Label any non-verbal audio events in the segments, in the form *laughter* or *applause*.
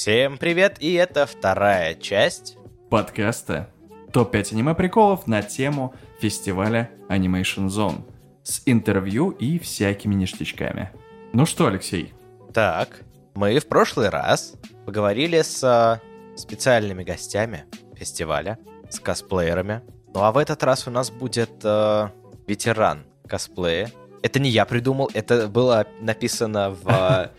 Всем привет, и это вторая часть подкаста «Топ-5 аниме-приколов» на тему фестиваля Animation Zone с интервью и всякими ништячками. Ну что, Алексей? Так, мы в прошлый раз поговорили с э, специальными гостями фестиваля, с косплеерами. Ну а в этот раз у нас будет э, ветеран косплея. Это не я придумал, это было написано в э,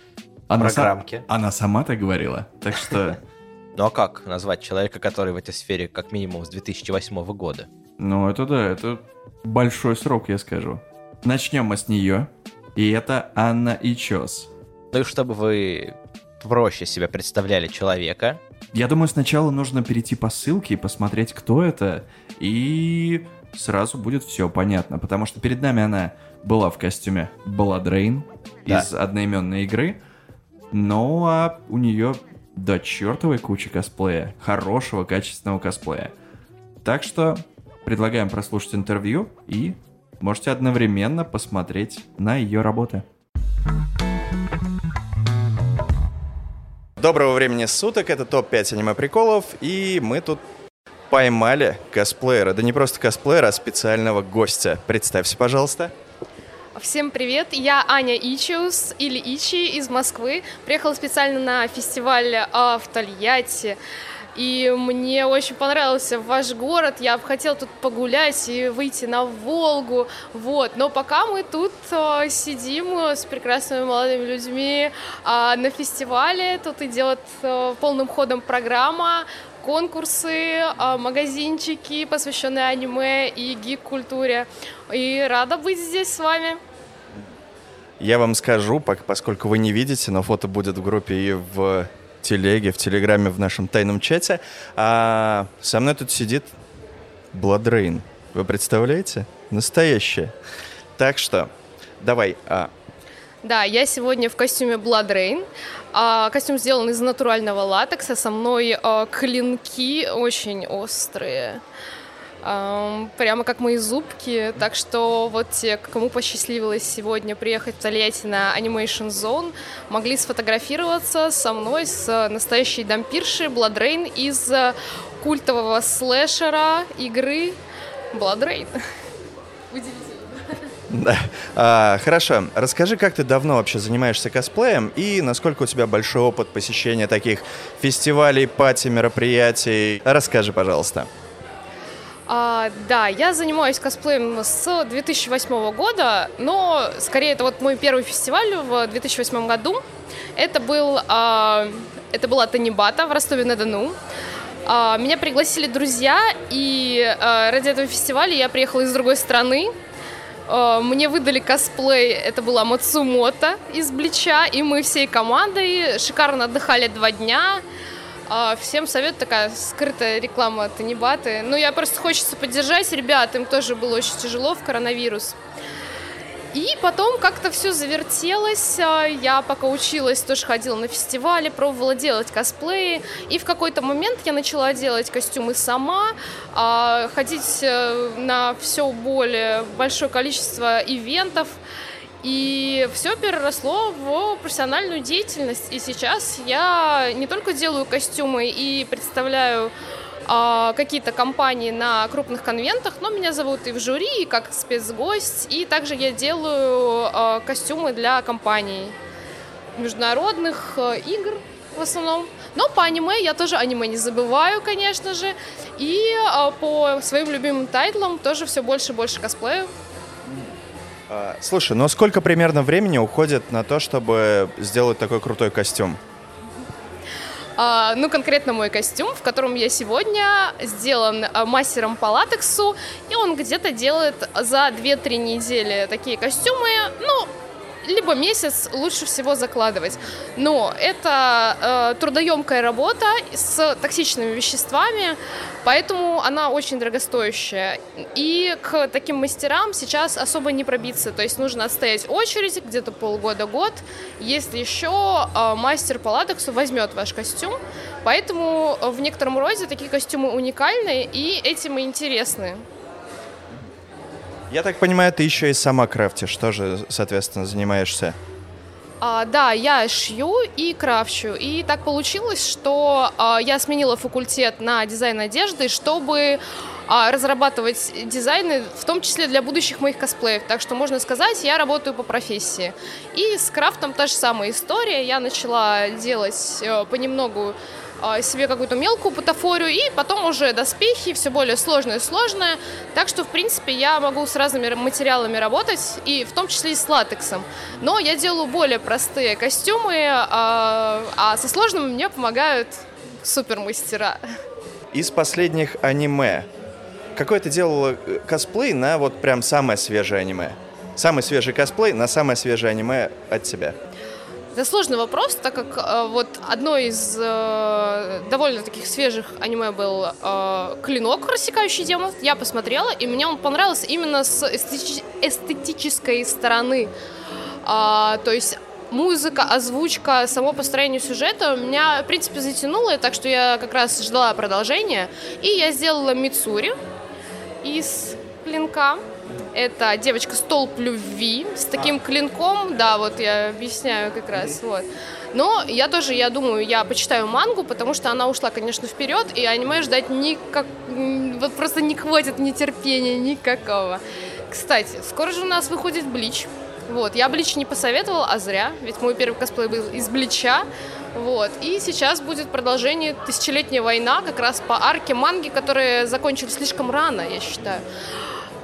Она, программке. са- она сама так говорила, так что... *laughs* Ну а как назвать человека, который в этой сфере как минимум с 2008 года? Ну, это да, это большой срок, я скажу. Начнем мы с нее. И это Анна Ичос. Ну и чтобы вы проще себя представляли человека, Я думаю, сначала нужно перейти по ссылке и посмотреть, кто это, и сразу будет все понятно, потому что перед нами она была в костюме Баладрейн Да. из одноименной игры, ну а у нее до чертовой кучи косплея, хорошего, качественного косплея. Так что предлагаем прослушать интервью и можете одновременно посмотреть на ее работы. Доброго времени суток, это топ-5 аниме-приколов, и мы тут поймали косплеера. Да не просто косплеера, а специального гостя. Представься, пожалуйста. Всем привет, я Аня Ичиус или Ичи из Москвы. Приехала специально на фестиваль а, в Тольятти. И мне очень понравился ваш город. Я бы хотела тут погулять и выйти на Волгу. Вот. Но пока мы тут а, сидим с прекрасными молодыми людьми а, на фестивале, тут идет а, полным ходом программа конкурсы, а, магазинчики, посвященные аниме и гик-культуре. И рада быть здесь с вами. Я вам скажу, поскольку вы не видите, но фото будет в группе и в телеге, в телеграме, в нашем тайном чате. А со мной тут сидит Бладрейн. Вы представляете? Настоящая. Так что, давай, а, Да, я сегодня в костюме. А, костюм сделан из натурального латекса. Со мной а, клинки очень острые. Прямо как мои зубки. Так что вот те, кому посчастливилось сегодня приехать в Тольятти на Animation Zone, могли сфотографироваться со мной, с настоящей дампиршей Rain из а, культового слэшера игры Blood Rain. *laughs* А, хорошо. Расскажи, как ты давно вообще занимаешься косплеем и насколько у тебя большой опыт посещения таких фестивалей, пати, мероприятий. Расскажи, пожалуйста. А, да, я занимаюсь косплеем с 2008 года, но скорее это вот мой первый фестиваль в 2008 году. Это был, а, это была Танибата в Ростове-на-Дону. А, меня пригласили друзья, и а, ради этого фестиваля я приехала из другой страны. А, Мне выдали косплей, это была Мацумото из Блича, и мы всей командой шикарно отдыхали два дня. А, Всем совет такая скрытая реклама Танибаты. Ну, я просто хочется поддержать ребят, им тоже было очень тяжело в коронавирус. И потом как-то все завертелось. А, Я пока училась, тоже ходила на фестивали, пробовала делать косплеи. И в какой-то момент я начала делать костюмы сама, а, ходить э, на все более большое количество ивентов. И все переросло в профессиональную деятельность. И сейчас я не только делаю костюмы и представляю какие-то компании на крупных конвентах, но меня зовут и в жюри, и как спецгость. И также я делаю а, костюмы для компаний международных а, игр в основном. Но по аниме я тоже аниме не забываю, конечно же. И а, по своим любимым тайтлам тоже все больше и больше косплею. А, Слушай, ну сколько примерно времени уходит на то, чтобы сделать такой крутой костюм? А, ну, конкретно мой костюм, в котором я сегодня сделан а, мастером по латексу, и он где-то делает за 2-3 недели такие костюмы, ну, либо месяц лучше всего закладывать. Но это э, трудоемкая работа с токсичными веществами, поэтому она очень дорогостоящая. И к таким мастерам сейчас особо не пробиться. То есть нужно отстоять очередь где-то полгода-год, если еще э, мастер по латексу возьмет ваш костюм. Поэтому в некотором роде такие костюмы уникальны и этим и интересны. Я так понимаю, ты еще и сама крафтишь, тоже, соответственно, занимаешься. А, да, я шью и крафчу. И так получилось, что а, я сменила факультет на дизайн одежды, чтобы а, разрабатывать дизайны, в том числе для будущих моих косплеев. Так что можно сказать, я работаю по профессии. И с крафтом та же самая история. Я начала делать э, понемногу а, себе какую-то мелкую бутафорию, и потом уже доспехи, все более сложное и сложное. Так что, в принципе, я могу с разными материалами работать, и в том числе и с латексом. Но я делаю более простые костюмы, а, а со сложными мне помогают супермастера. Из последних аниме, какой ты делала э, косплей на вот прям самое свежее аниме? Самый свежий косплей на самое свежее аниме от тебя. Это сложный вопрос, так как э, вот одно из э, довольно таких свежих аниме был э, «Клинок. Рассекающий демонов». Я посмотрела, и мне он понравился именно с эстетич- эстетической стороны. А, то есть музыка, озвучка, само построение сюжета меня, в принципе, затянуло, так что я как раз ждала продолжения. И я сделала Мицури из «Клинка». Это девочка столб любви с таким клинком, да, вот я объясняю как раз, вот. Но я тоже, я думаю, я почитаю мангу, потому что она ушла, конечно, вперед, и аниме ждать никак, вот просто не хватит нетерпения никакого. Кстати, скоро же у нас выходит Блич. Вот, я Блич не посоветовала, а зря, ведь мой первый косплей был из Блича. Вот, и сейчас будет продолжение «Тысячелетняя война», как раз по арке манги, которые закончились слишком рано, я считаю.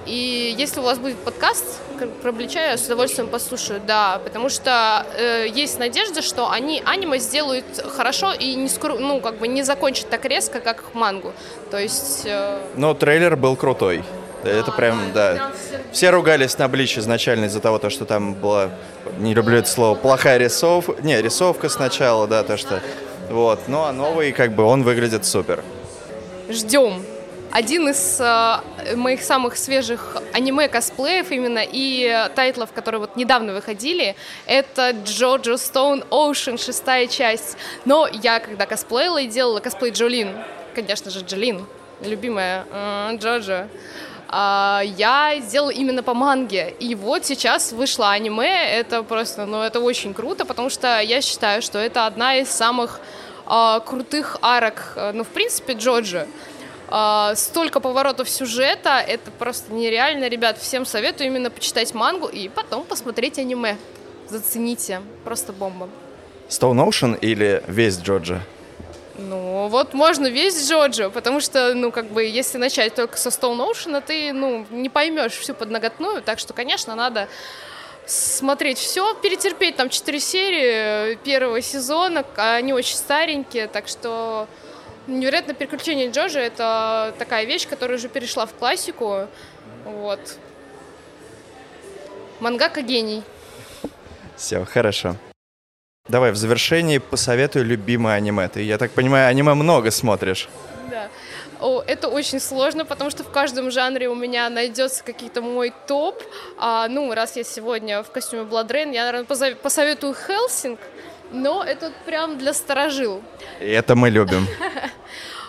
И если у вас будет подкаст про Блича, я с удовольствием послушаю, да, потому что э, есть надежда, что они аниме сделают хорошо и не скоро, ну, как бы не закончат так резко, как мангу. То есть... Э... Но трейлер был крутой. Это прям, да. Все ругались на Блич изначально из-за того, то, что там была, не люблю это слово, плохая рисовка. Не, рисовка сначала, да, то, что... Вот, ну а новый, как бы, он выглядит супер. Ждем один из э, моих самых свежих аниме-косплеев именно и тайтлов, которые вот недавно выходили, это Джоджо Стоун Оушен, шестая часть. Но я, когда косплеила и делала косплей Джолин, конечно же, Джолин, любимая э, Джоджо, Uh, я сделала именно по манге. И вот сейчас вышло аниме. Это просто, ну, это очень круто, потому что я считаю, что это одна из самых uh, крутых арок, uh, ну, в принципе, Джоджо. Uh, столько поворотов сюжета, это просто нереально, ребят. Всем советую именно почитать мангу и потом посмотреть аниме. Зацените, просто бомба. Stone Ocean или весь Джоджо? Ну, вот можно весь Джоджо, потому что, ну, как бы, если начать только со Stone Ocean, ты, ну, не поймешь всю подноготную, так что, конечно, надо смотреть все, перетерпеть там четыре серии первого сезона, они очень старенькие, так что Невероятное приключение Джоджи — это такая вещь, которая уже перешла в классику. Вот. Мангака гений. Все, хорошо. Давай, в завершении посоветуй любимое аниме. Ты, я так понимаю, аниме много смотришь. Да. О, это очень сложно, потому что в каждом жанре у меня найдется какие-то мой топ. А, ну, раз я сегодня в костюме Blood Rain, я, наверное, посоветую Хелсинг но это прям для сторожил. И это мы любим. *laughs*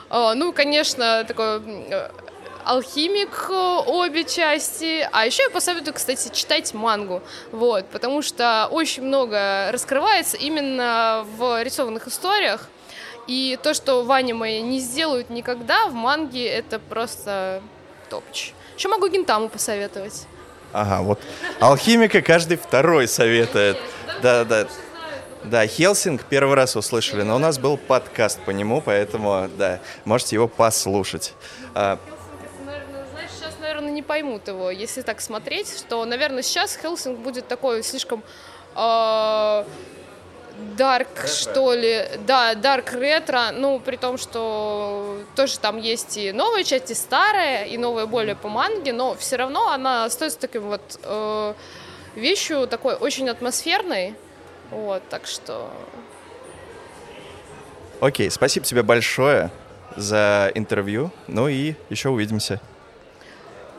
Ну, конечно, такой э, алхимик э, обе части. А еще я посоветую, кстати, читать мангу. Вот, потому что очень много раскрывается именно в рисованных историях. И то, что в аниме не сделают никогда, в манге это просто топч. Еще могу Гинтаму посоветовать. Ага, вот алхимика каждый второй советует. Да, да. Да, Хелсинг первый раз услышали, но у нас был подкаст по нему, поэтому, да, можете его послушать. А, знаешь, сейчас, наверное, не поймут его, если так смотреть, что, наверное, сейчас Хелсинг будет такой слишком... Э, Дарк, что ли, да, Дарк ретро, ну, при том, что тоже там есть и новая часть, и старая, и новая более по манге, но все равно она остается таким вот э, вещью такой очень атмосферной, вот, так что... Окей, спасибо тебе большое за интервью. Ну и еще увидимся.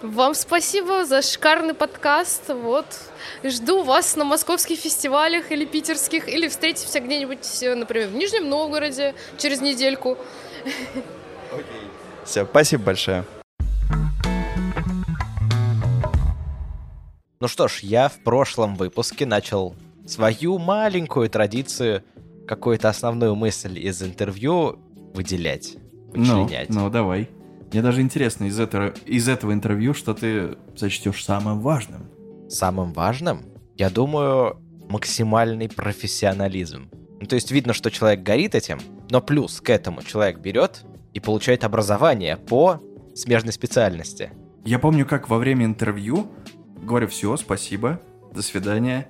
Вам спасибо за шикарный подкаст. Вот. Жду вас на московских фестивалях или питерских, или встретимся где-нибудь, например, в Нижнем Новгороде через недельку. Окей. Все, спасибо большое. Ну что ж, я в прошлом выпуске начал свою маленькую традицию, какую-то основную мысль из интервью выделять, Ну, вычленять. ну, давай. Мне даже интересно из этого, из этого интервью, что ты сочтешь самым важным. Самым важным, я думаю, максимальный профессионализм. Ну, то есть видно, что человек горит этим, но плюс к этому человек берет и получает образование по смежной специальности. Я помню, как во время интервью говорю все, спасибо, до свидания.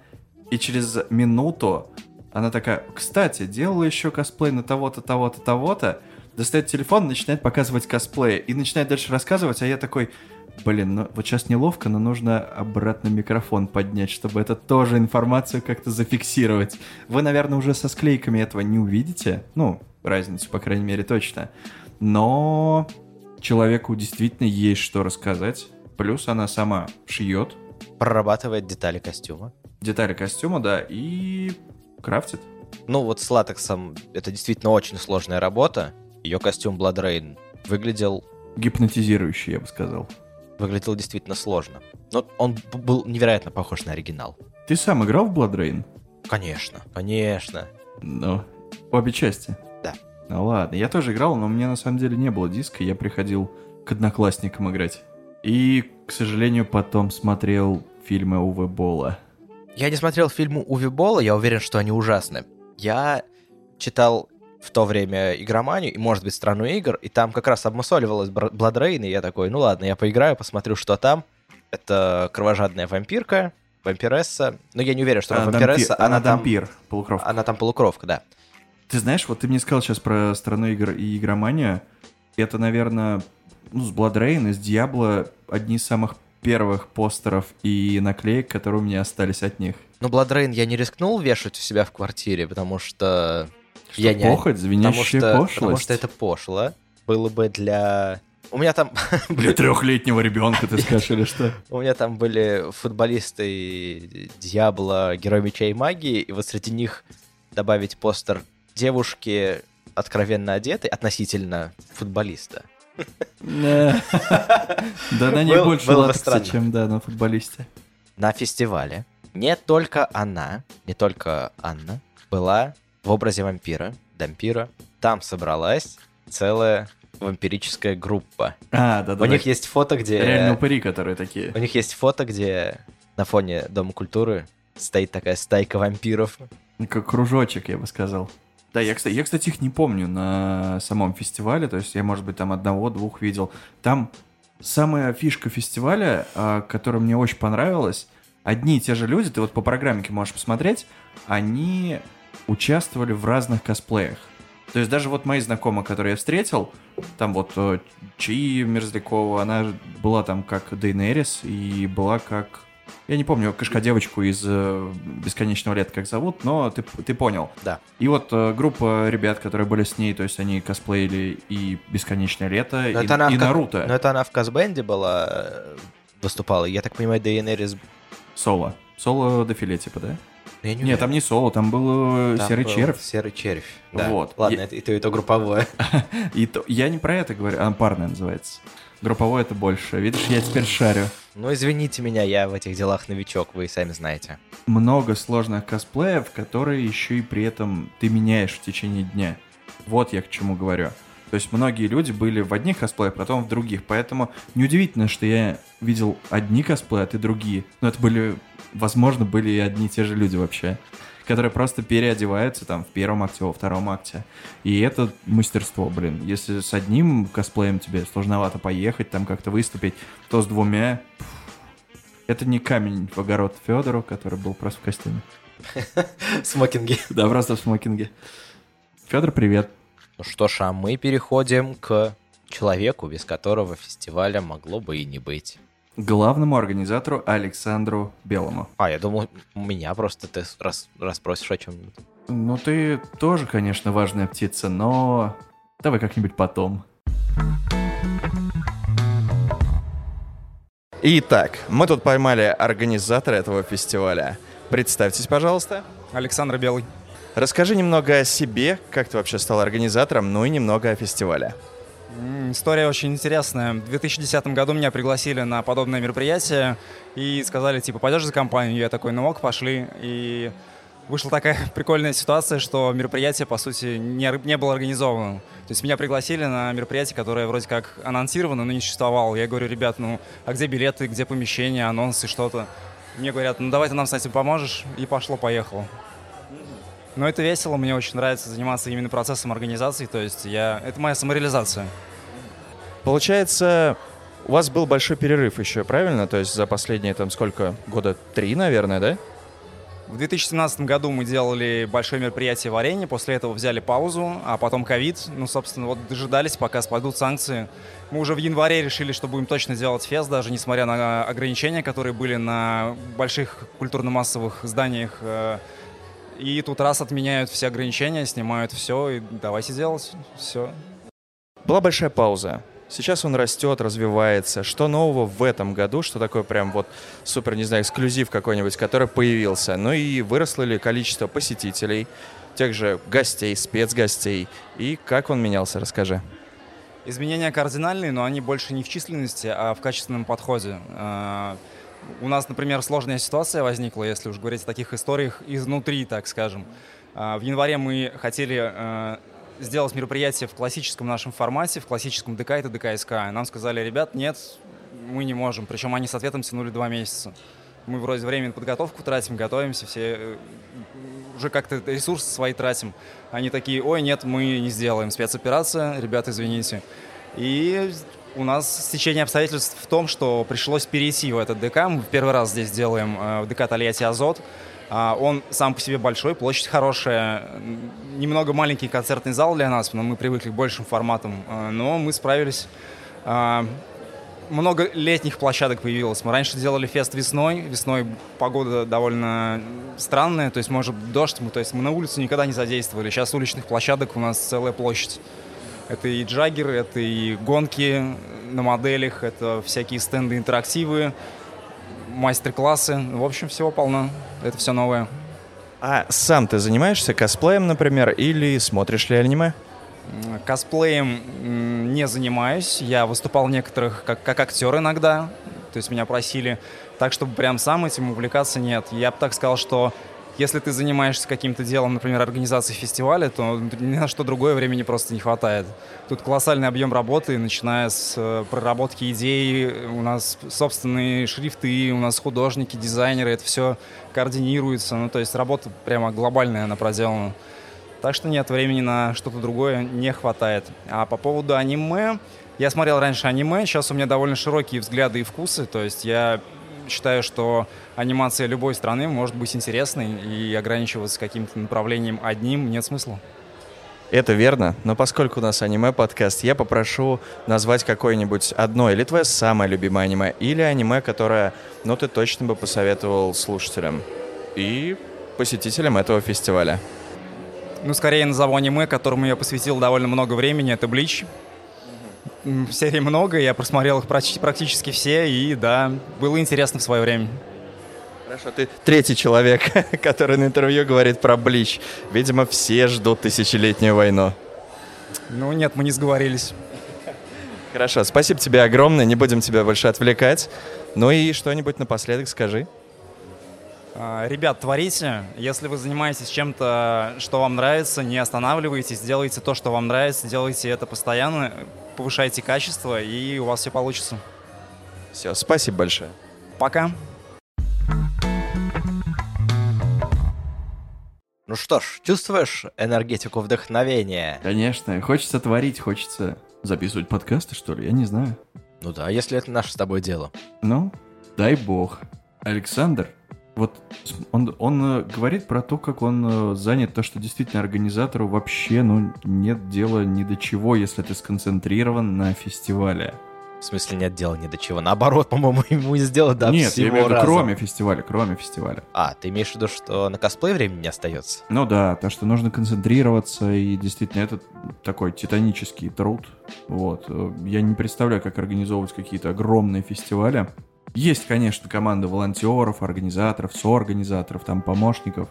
И через минуту она такая, кстати, делала еще косплей на того-то, того-то, того-то. Достает телефон, начинает показывать косплей и начинает дальше рассказывать, а я такой, блин, ну вот сейчас неловко, но нужно обратно микрофон поднять, чтобы это тоже информацию как-то зафиксировать. Вы, наверное, уже со склейками этого не увидите, ну, разницу, по крайней мере, точно. Но человеку действительно есть что рассказать. Плюс она сама шьет Прорабатывает детали костюма. Детали костюма, да, и крафтит. Ну, вот с латексом это действительно очень сложная работа. Ее костюм Rain выглядел, Гипнотизирующий, я бы сказал. выглядел действительно сложно. Но он был невероятно похож на оригинал. Ты сам играл в Blood Rain? Конечно, конечно. Ну, обе части. Да. Ну ладно, я тоже играл, но у меня на самом деле не было диска, я приходил к одноклассникам играть. И, к сожалению, потом смотрел фильмы Уве Болла. Я не смотрел фильмы Уви Болла, я уверен, что они ужасны. Я читал в то время игроманию и, может быть, страну игр, и там как раз обмусоливалась Rain, и я такой, ну ладно, я поиграю, посмотрю, что там. Это кровожадная вампирка, вампиресса. Но я не уверен, что она А, вампиресса, дампи- она, там... дампир, полукровка. Она там полукровка, да. Ты знаешь, вот ты мне сказал сейчас про страну игр и игроманию. Это, наверное, ну, с Rain и с Diablo одни из самых первых постеров и наклеек, которые у меня остались от них. Ну, Blood Rain я не рискнул вешать у себя в квартире, потому что... Что, я не... похоть, Потому звенящая что, пошлость? потому что это пошло. Было бы для... У меня там... *laughs* Для трехлетнего ребенка, ты скажешь, или что? *laughs* У меня там были футболисты Диабло, Герой Меча и Магии, и вот среди них добавить постер девушки, откровенно одетой, относительно футболиста. Да, Да на ней больше латекса, чем, да, на футболисте. На фестивале не только она, не только Анна была в образе вампира, дампира. Там собралась целая вампирическая группа. А, да, да. У них есть фото, где... реально упыри, которые такие. У них есть фото, где на фоне Дома культуры стоит такая стайка вампиров. Как кружочек, я бы сказал. Да, я, кстати, я, кстати, их не помню на самом фестивале, то есть я, может быть, там одного-двух видел. Там самая фишка фестиваля, а, которая мне очень понравилась, одни и те же люди, ты вот по программке можешь посмотреть, они участвовали в разных косплеях. То есть даже вот мои знакомые, которые я встретил, там вот э, Чи Мерзлякова, она была там как Дейнерис и была как... Я не помню кошка-девочку из э, «Бесконечного лета» как зовут, но ты, ты понял. Да. И вот э, группа ребят, которые были с ней, то есть они косплеили и «Бесконечное лето», Но и, это она и в «Наруто». Но это она в Казбенде была, э, выступала. Я так понимаю, Дейенерис... Соло. Соло дефиле, типа, да? Я не Нет, уверен. там не соло, там был Там серый был червь. Серый червь. Да. Вот. Ладно, Я- это и то, и то групповое. *laughs* И то- я не про это говорю, а парное называется. Групповое это больше. Видишь, я теперь шарю. Ну, извините меня, я в этих делах новичок, вы и сами знаете. Много сложных косплеев, которые еще и при этом ты меняешь в течение дня. Вот я к чему говорю. То есть многие люди были в одних косплеях, потом в других. Поэтому неудивительно, что я видел одни косплеи, а ты другие. Но это были, возможно, были и одни и те же люди вообще. Которые просто переодеваются там в первом акте, во втором акте. И это мастерство, блин. Если с одним косплеем тебе сложновато поехать, там как-то выступить, то с двумя... Это не камень в огород Федору, который был просто в костюме. *laughs* Смокинги. Да, просто в смокинге. Федор, привет. Ну что ж, а мы переходим к человеку, без которого фестиваля могло бы и не быть. Главному организатору Александру Белому. А, я думал, меня просто ты рас, расспросишь о чем-нибудь. Ну, ты тоже, конечно, важная птица, но давай как-нибудь потом. Итак, мы тут поймали организатора этого фестиваля. Представьтесь, пожалуйста. Александр Белый. Расскажи немного о себе, как ты вообще стал организатором, ну и немного о фестивале. История очень интересная. В 2010 году меня пригласили на подобное мероприятие и сказали, типа, пойдешь за компанию? Я такой, ну ок, пошли. И вышла такая *laughs* прикольная ситуация, что мероприятие, по сути, не, не было организовано. То есть меня пригласили на мероприятие, которое вроде как анонсировано, но не существовало. Я говорю, ребят, ну а где билеты, где помещение, анонсы, что-то? Мне говорят, ну давай ты нам с этим поможешь, и пошло-поехало. Но это весело, мне очень нравится заниматься именно процессом организации, то есть я... это моя самореализация. Получается, у вас был большой перерыв еще, правильно? То есть за последние там сколько? Года три, наверное, да? В 2017 году мы делали большое мероприятие в арене, после этого взяли паузу, а потом ковид. Ну, собственно, вот дожидались, пока спадут санкции. Мы уже в январе решили, что будем точно делать фест, даже несмотря на ограничения, которые были на больших культурно-массовых зданиях. И тут раз отменяют все ограничения, снимают все, и давайте делать все. Была большая пауза. Сейчас он растет, развивается. Что нового в этом году? Что такое прям вот супер, не знаю, эксклюзив какой-нибудь, который появился? Ну и выросло ли количество посетителей, тех же гостей, спецгостей? И как он менялся? Расскажи. Изменения кардинальные, но они больше не в численности, а в качественном подходе. У нас, например, сложная ситуация возникла, если уж говорить о таких историях изнутри, так скажем. А, в январе мы хотели а, сделать мероприятие в классическом нашем формате, в классическом ДК, это ДКСК. Нам сказали, ребят, нет, мы не можем. Причем они с ответом тянули два месяца. Мы вроде время на подготовку тратим, готовимся, все э, уже как-то ресурсы свои тратим. Они такие, ой, нет, мы не сделаем. Спецоперация, ребята, извините. И у нас стечение обстоятельств в том, что пришлось перейти в этот ДК. Мы первый раз здесь делаем э, в ДК Тольятти Азот. А, он сам по себе большой, площадь хорошая, немного маленький концертный зал для нас, но мы привыкли к большим форматам, а, но мы справились. А, много летних площадок появилось. Мы раньше делали фест весной. Весной погода довольно странная, то есть может дождь, мы, то есть мы на улицу никогда не задействовали. Сейчас уличных площадок у нас целая площадь. Это и джаггеры, это и гонки на моделях, это всякие стенды интерактивы, мастер-классы. В общем, всего полно. Это все новое. А сам ты занимаешься косплеем, например, или смотришь ли аниме? Косплеем не занимаюсь. Я выступал в некоторых как, как актер иногда. То есть меня просили так, чтобы прям сам этим увлекаться, нет. Я бы так сказал, что если ты занимаешься каким-то делом, например, организацией фестиваля, то ни на что другое времени просто не хватает. Тут колоссальный объем работы, начиная с э, проработки идей, у нас собственные шрифты, у нас художники, дизайнеры, это все координируется. Ну, то есть работа прямо глобальная она проделана. Так что нет, времени на что-то другое не хватает. А по поводу аниме, я смотрел раньше аниме, сейчас у меня довольно широкие взгляды и вкусы, то есть я считаю, что анимация любой страны может быть интересной, и ограничиваться каким-то направлением одним нет смысла. Это верно, но поскольку у нас аниме-подкаст, я попрошу назвать какое-нибудь одно или твое самое любимое аниме, или аниме, которое, ну, ты точно бы посоветовал слушателям и посетителям этого фестиваля. Ну, скорее назову аниме, которому я посвятил довольно много времени, это «Блич». Серий много, я просмотрел их практически все, и да, было интересно в свое время. Хорошо, ты третий человек, *laughs* который на интервью говорит про Блич. Видимо, все ждут тысячелетнюю войну. Ну нет, мы не сговорились. Хорошо, спасибо тебе огромное, не будем тебя больше отвлекать. Ну и что-нибудь напоследок скажи. А, ребят, творите. Если вы занимаетесь чем-то, что вам нравится, не останавливайтесь, делайте то, что вам нравится, делайте это постоянно повышайте качество, и у вас все получится. Все, спасибо большое. Пока. Ну что ж, чувствуешь энергетику вдохновения? Конечно, хочется творить, хочется записывать подкасты, что ли, я не знаю. Ну да, если это наше с тобой дело. Ну, дай бог. Александр, вот он, он э, говорит про то, как он э, занят, то, что действительно организатору вообще ну, нет дела ни до чего, если ты сконцентрирован на фестивале. В смысле нет дела ни до чего? Наоборот, *laughs* по-моему, ему есть дело до Нет, всего я имею в виду кроме фестиваля, кроме фестиваля. А, ты имеешь в виду, что на косплей времени не остается? Ну да, то, что нужно концентрироваться, и действительно это такой титанический труд. Вот. Э, Я не представляю, как организовывать какие-то огромные фестивали. Есть, конечно, команда волонтеров, организаторов, соорганизаторов, там помощников.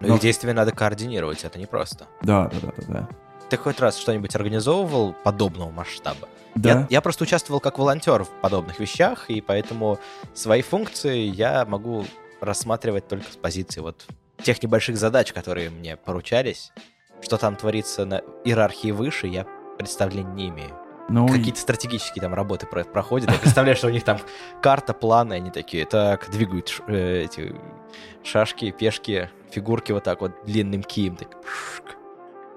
Но Но- их действия надо координировать, это непросто. Да, да, да, да, да. Ты хоть раз что-нибудь организовывал подобного масштаба? Да, Я, я просто участвовал как волонтер в подобных вещах, и поэтому свои функции я могу рассматривать только с позиции вот тех небольших задач, которые мне поручались. Что там творится на иерархии выше, я представления не имею. Ну, Какие-то стратегические там работы про- проходят. Я представляю, что у них там карта, планы, они такие, так, двигают ш- э, эти шашки, пешки, фигурки вот так вот длинным кием. Так, пшк.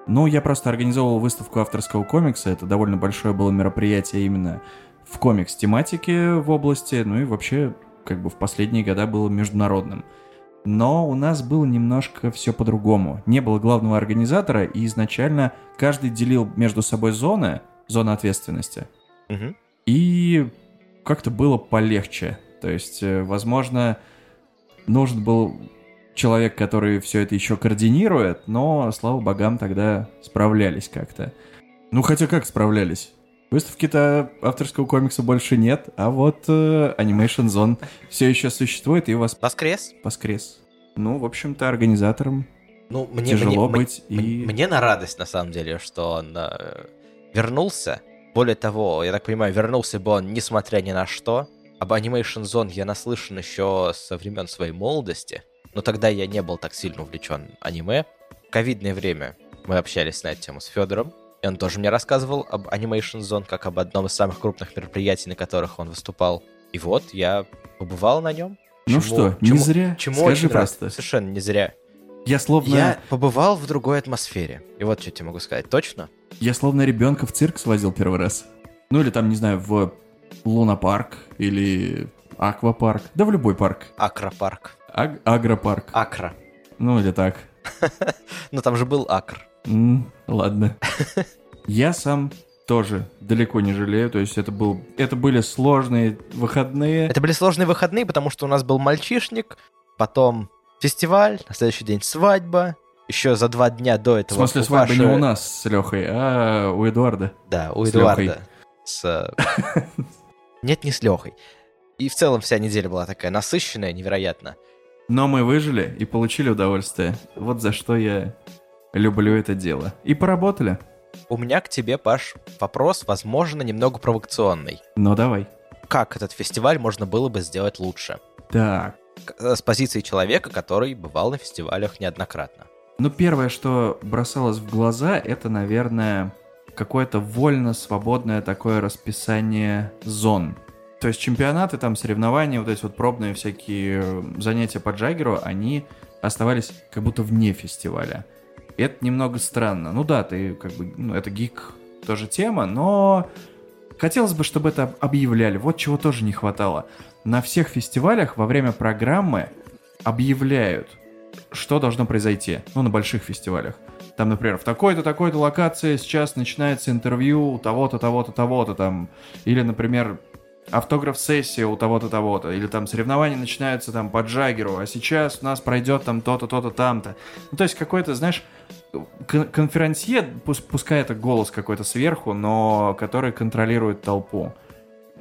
Ну, я просто организовывал выставку авторского комикса. Это довольно большое было мероприятие именно в комикс-тематике в области. Ну и вообще, как бы в последние года было международным. Но у нас было немножко все по-другому. Не было главного организатора, и изначально каждый делил между собой зоны, зоны ответственности. Мгм. И как-то было полегче. То есть, э, возможно, нужен был человек, который все это еще координирует, но, слава богам, тогда справлялись как-то. Ну, хотя как справлялись? Выставки-то авторского комикса больше нет, а вот э, Animation Zone все еще существует и у вас Воскрес. воскрес. Ну, в общем-то, организатором Ну, мне, тяжело мне- быть. мне- и... Мне на радость, на самом деле, что он э, вернулся. Более того, я так понимаю, вернулся бы он несмотря ни на что. Об Animation Zone я наслышан еще со времен своей молодости. Но тогда я не был так сильно увлечен аниме. В ковидное время мы общались на эту тему с Федором. И он тоже мне рассказывал об Animation Zone, как об одном из самых крупных мероприятий, на которых он выступал. И вот, я побывал на нем. Ну Чему- что, не чему- зря? Чему Скажи очень рад. просто. Совершенно не зря. Я словно... Я побывал в другой атмосфере. И вот что тебе могу сказать. Точно? Я словно ребенка в цирк свозил первый раз. Ну или там, не знаю, в лунопарк или аквапарк. Да в любой парк. Акропарк. Аг- агропарк. Акра. Ну или так. *laughs* Ну там же был Акр. Ладно. Я сам тоже далеко не жалею. То есть это, был, это были сложные выходные. Это были сложные выходные, потому что у нас был мальчишник, потом фестиваль, на следующий день свадьба. Еще за два дня до В этого... смысле, у свадьба не Паши- у нас с Лехой, а у Эдуарда. Да, у с Эдуарда. С... э, *laughs* Нет, не с Лехой. И в целом вся неделя была такая насыщенная, невероятно. Но мы выжили и получили удовольствие. Вот за что я люблю это дело. И поработали. У меня к тебе, Паш, вопрос, возможно, немного провокационный. Ну давай. Как этот фестиваль можно было бы сделать лучше? Так. Э, С позиции человека, который бывал на фестивалях неоднократно. Ну, первое, что бросалось в глаза, это, наверное, какое-то вольно свободное такое расписание зон. То есть чемпионаты, там соревнования, вот эти вот пробные всякие э, занятия по Джаггеру, они оставались как будто вне фестиваля. Это немного странно. Ну да, ты как бы, ну это гик тоже тема, но хотелось бы, чтобы это объявляли. Вот чего тоже не хватало. На всех фестивалях во время программы объявляют, что должно произойти. Ну, на больших фестивалях. Там, например, в такой-то, такой-то локации сейчас начинается интервью у того-то, того-то, того-то там. Или, например, автограф-сессия у того-то, того-то. Или там соревнования начинаются там по Джаггеру, а сейчас у нас пройдет там то-то, то-то, там-то. Ну, то есть какой-то, знаешь, кон- конферансье, пус- пускай это голос какой-то сверху, но который контролирует толпу.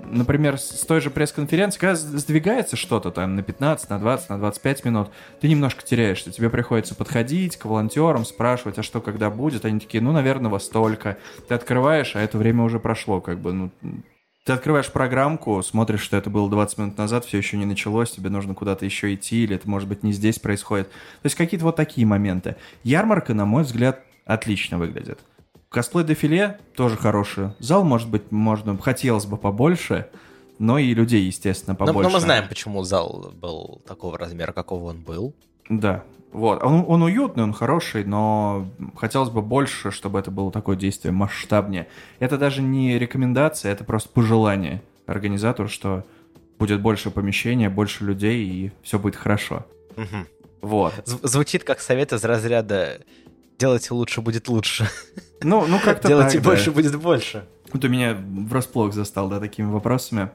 Например, с той же пресс-конференции, когда сдвигается что-то там на 15, на 20, на 25 минут, ты немножко теряешься. Тебе приходится подходить к волонтерам, спрашивать, а что когда будет. Они такие, ну, наверное, во столько. Ты открываешь, а это время уже прошло, как бы, ну... Ты открываешь программку, смотришь, что это было 20 минут назад, все еще не началось, тебе нужно куда-то еще идти, или это, может быть, не здесь происходит. То есть какие-то вот такие моменты. Ярмарка, на мой взгляд, отлично выглядит. Косплей-дефиле тоже хороший. Зал, может быть, можно, хотелось бы побольше, но и людей, естественно, Но, побольше. но мы знаем, почему зал был такого размера, какого он был. Да. Вот. Он, он уютный, он хороший, но хотелось бы больше, чтобы это было такое действие масштабнее. Это даже не рекомендация, это просто пожелание организатору, что будет больше помещения, больше людей, и все будет хорошо. Мгм. Вот. Зв- Звучит как совет из разряда «делайте лучше, будет лучше». Ну, ну как-то Делайте так, да. больше, будет больше. Вот у меня врасплох застал, да, такими вопросами.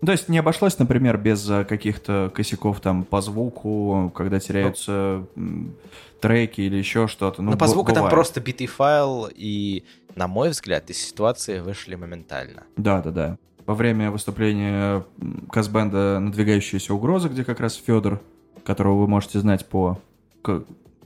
Ну, То есть не обошлось, например, без э, каких-то косяков там по звуку, когда теряются м, треки или еще что-то. Ну, Но по звуку там бывает. просто битый файл, и, на мой взгляд, из ситуации вышли моментально. Да, да, да. Во время выступления Казбенда «Надвигающаяся угроза», где как раз Федор, которого вы можете знать по,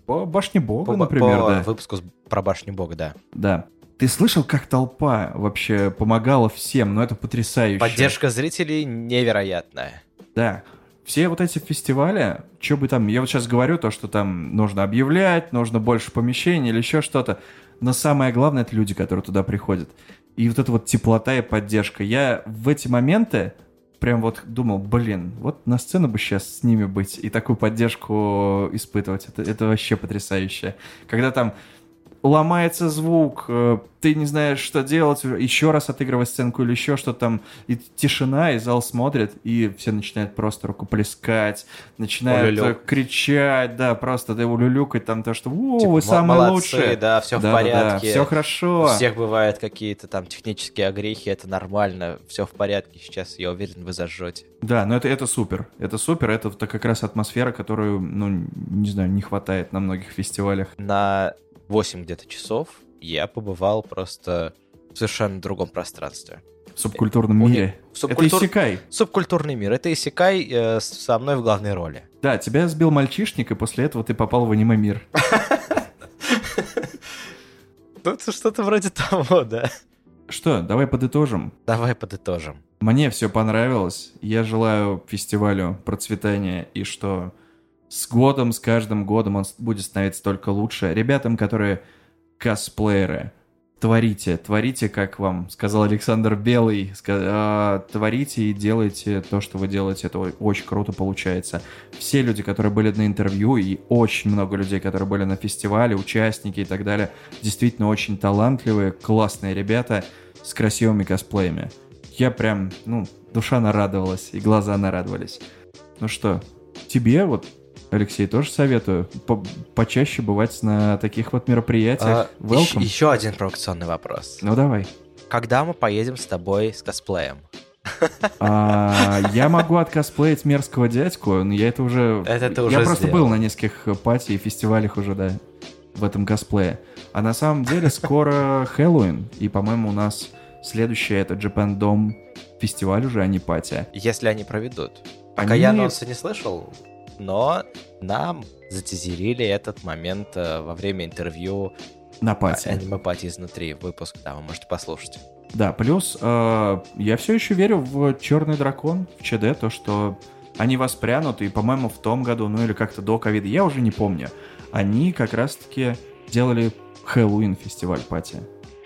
по «Башне Бога», По, например, по да. выпуску про башню бога, да. Да. Ты слышал, как толпа вообще помогала всем? Ну, это потрясающе. Поддержка зрителей невероятная. Да. все вот эти фестивали, что бы там, я вот сейчас говорю то, что там нужно объявлять, нужно больше помещений или еще что-то, но самое главное это люди, которые туда приходят. И вот эта вот теплота и поддержка. Я в эти моменты прям вот думал, блин, вот на сцену бы сейчас с ними быть и такую поддержку испытывать. Это, это вообще потрясающе. Когда там ломается звук, э, ты не знаешь, что делать, еще раз отыгрывать сценку или еще что-то там, и тишина, и зал смотрит, и все начинают просто рукоплескать, начинают Улюлюк. кричать, да, просто да, улюлюкать там то, что «О, Типа, вы самые молодцы, лучшие». да, все в Да-да-да, порядке. все хорошо. У всех бывают какие-то там технические огрехи, это нормально, все в порядке. Сейчас, я уверен, вы зажжете. Да, но это, это супер. Это супер, это как раз атмосфера, которую, ну, не знаю, не хватает на многих фестивалях. На 8 где-то часов я побывал просто в совершенно другом пространстве. В субкультурном У мире. В субкультур- Это Исекай. Субкультурный мир. Это Исекай э, со мной в главной роли. Да, тебя сбил мальчишник, и после этого ты попал в аниме-мир. Это что-то вроде того, да. Что, давай подытожим. Давай подытожим. Мне все понравилось. Я желаю фестивалю процветания и что с годом, с каждым годом он будет становиться только лучше. Ребятам, которые косплееры, творите, творите, как вам сказал Александр Белый, а, творите и делайте то, что вы делаете. Это очень круто получается. Все люди, которые были на интервью, и очень много людей, которые были на фестивале, участники и так далее, действительно очень талантливые, классные ребята с красивыми косплеями. Я прям, ну, душа нарадовалась, и глаза нарадовались. Ну что, тебе вот, Алексей, тоже советую по- почаще бывать на таких вот мероприятиях. Welcome. еще, один провокационный вопрос. Ну давай. Когда мы поедем с тобой с косплеем? А, я могу откосплеить мерзкого дядьку, но я это уже... Это ты Я уже просто сделал. был на нескольких э, пати и фестивалях уже, да, в этом косплее. А на самом деле скоро Хэллоуин, и, по-моему, у нас следующее это Japan Dome фестиваль уже, а не пати. Если они проведут. Пока Они- я анонса не слышал, но нам затизерили этот момент э, во время интервью На пати. аниме-пати изнутри. Выпуск, да, вы можете послушать. Да, плюс э, я все еще верю в Черный дракон, в ЧД, то, что они воспрянут, и, по-моему, в том году, ну или как-то до ковида, я уже не помню, они как раз-таки делали Хэллоуин фестиваль пати.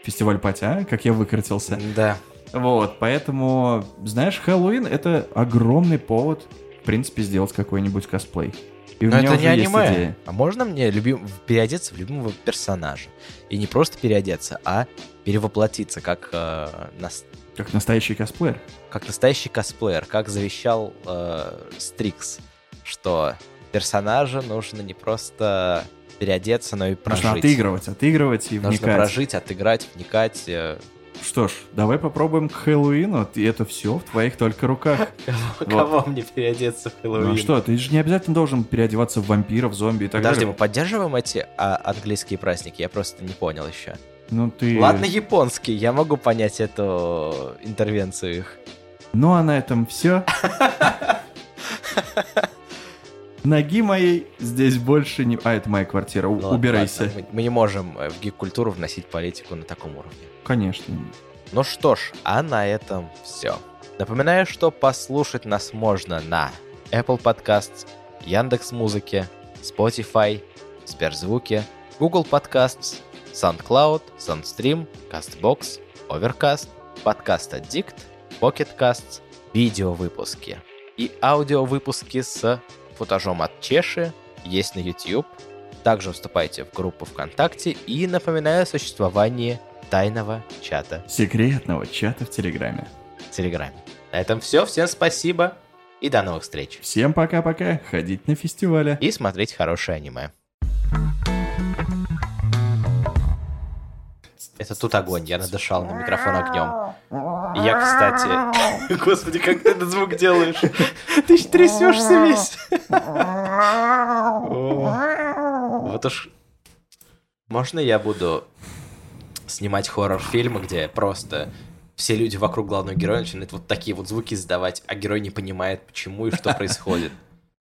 Фестиваль пати, а? Как я выкрутился. Да. Вот, поэтому, знаешь, Хэллоуин — это огромный повод, принципе, сделать какой-нибудь косплей. И Но это не аниме. идея. А можно мне любим... переодеться в любимого персонажа? И не просто переодеться, а перевоплотиться, как, э, нас- Как настоящий косплеер. как настоящий косплеер, как завещал э, Стрикс, что персонажа нужно не просто переодеться, но и прожить. Нужно отыгрывать, отыгрывать и Нужно вникать. прожить, отыграть, вникать. э, Что ж, давай попробуем к Хэллоуину, и это все в твоих только руках. *laughs* Кого, мне переодеться в Хэллоуин? Ну что, ты же не обязательно должен переодеваться в вампиров, зомби и так Подожди, мы далее. поддерживаем эти а, английские праздники? Я просто не понял еще. Ну ты... Ладно, японский, я могу понять эту интервенцию их. Ну а на этом все. *laughs* Ноги моей здесь больше не... А, это моя квартира, Ну убирайся. ладно, Мы, мы не можем э, в гик-культуру вносить политику на таком уровне. Конечно. Ну что ж, а на этом все. Напоминаю, что послушать нас можно на Apple Podcasts, Яндекс Музыке, Spotify, Сберзвуке, Google Podcasts, SoundCloud, SoundStream, CastBox, Overcast, Подкаст Addict, Pocket Casts, видеовыпуски и аудиовыпуски с футажом от Чеши есть на YouTube. Также вступайте в группу ВКонтакте и напоминаю о существовании тайного чата Секретного чата в Телеграме. в Телеграме. На этом все. Всем спасибо и до новых встреч. Всем пока-пока. Ходить на фестивале. И смотреть хорошее аниме. Это тут огонь, я надышал на микрофон огнем. Я, кстати... *laughs* Господи, как ты этот звук делаешь? *laughs* Ты трясешься весь. Вот уж... Можно я буду снимать хоррор-фильмы, где просто все люди вокруг главного героя начинают вот такие вот звуки издавать, а герой не понимает, почему и что происходит.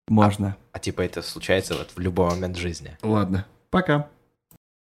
Можно. А типа это случается вот в любой момент жизни. Ладно. Пока.